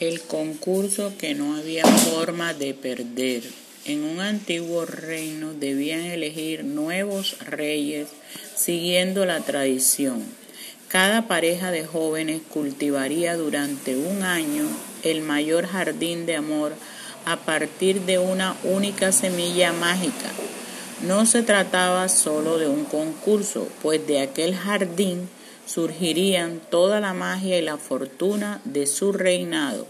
El concurso que no había forma de perder. En un antiguo reino debían elegir nuevos reyes siguiendo la tradición. Cada pareja de jóvenes cultivaría durante un año el mayor jardín de amor a partir de una única semilla mágica. No se trataba solo de un concurso, pues de aquel jardín surgirían toda la magia y la fortuna de su reinado.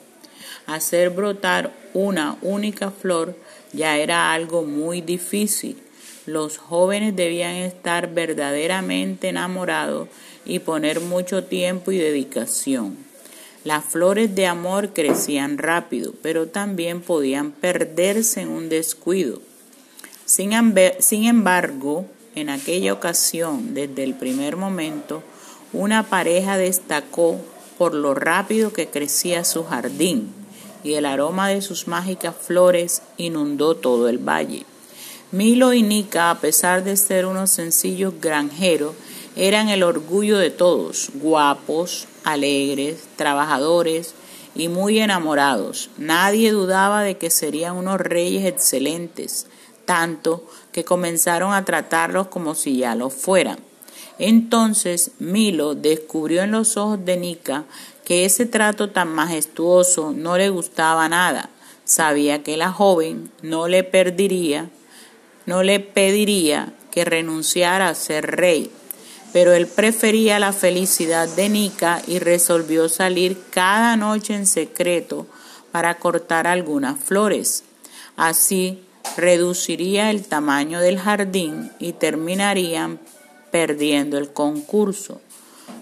Hacer brotar una única flor ya era algo muy difícil. Los jóvenes debían estar verdaderamente enamorados y poner mucho tiempo y dedicación. Las flores de amor crecían rápido, pero también podían perderse en un descuido. Sin, embargo, en aquella ocasión, desde el primer momento, una pareja destacó por lo rápido que crecía su jardín y el aroma de sus mágicas flores inundó todo el valle. Milo y Nika, a pesar de ser unos sencillos granjeros, eran el orgullo de todos, guapos, alegres, trabajadores y muy enamorados. Nadie dudaba de que serían unos reyes excelentes, tanto que comenzaron a tratarlos como si ya lo fueran. Entonces Milo descubrió en los ojos de Nika que ese trato tan majestuoso no le gustaba nada. Sabía que la joven no le no le pediría que renunciara a ser rey, pero él prefería la felicidad de Nika y resolvió salir cada noche en secreto para cortar algunas flores. Así reduciría el tamaño del jardín y terminarían perdiendo el concurso.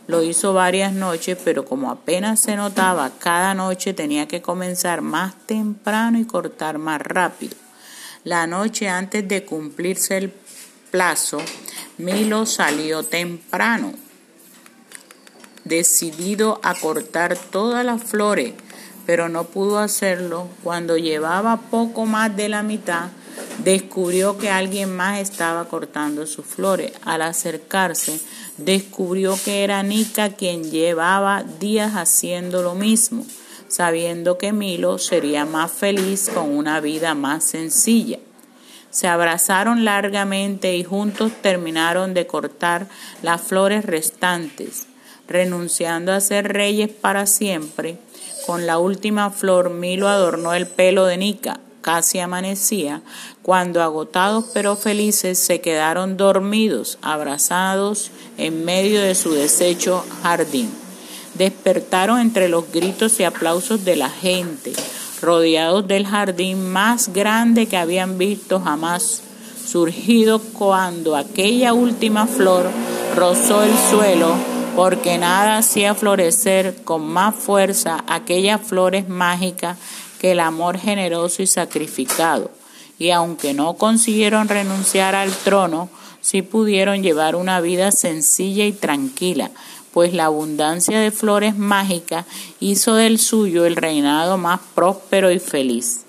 Lo hizo varias noches, pero como apenas se notaba, cada noche tenía que comenzar más temprano y cortar más rápido. La noche antes de cumplirse el plazo, Milo salió temprano, decidido a cortar todas las flores, pero no pudo hacerlo. Cuando llevaba poco más de la mitad, descubrió que alguien más estaba cortando sus flores. Al acercarse, descubrió que era Nika quien llevaba días haciendo lo mismo, sabiendo que Milo sería más feliz con una vida más sencilla. Se abrazaron largamente y juntos terminaron de cortar las flores restantes, renunciando a ser reyes para siempre. Con la última flor Milo adornó el pelo de Nika, casi amanecía, cuando agotados pero felices se quedaron dormidos, abrazados en medio de su deshecho jardín. Despertaron entre los gritos y aplausos de la gente, rodeados del jardín más grande que habían visto jamás, surgido cuando aquella última flor rozó el suelo, porque nada hacía florecer con más fuerza aquellas flores mágicas que el amor generoso y sacrificado, y aunque no consiguieron renunciar al trono, sí pudieron llevar una vida sencilla y tranquila, pues la abundancia de flores mágicas hizo del suyo el reinado más próspero y feliz.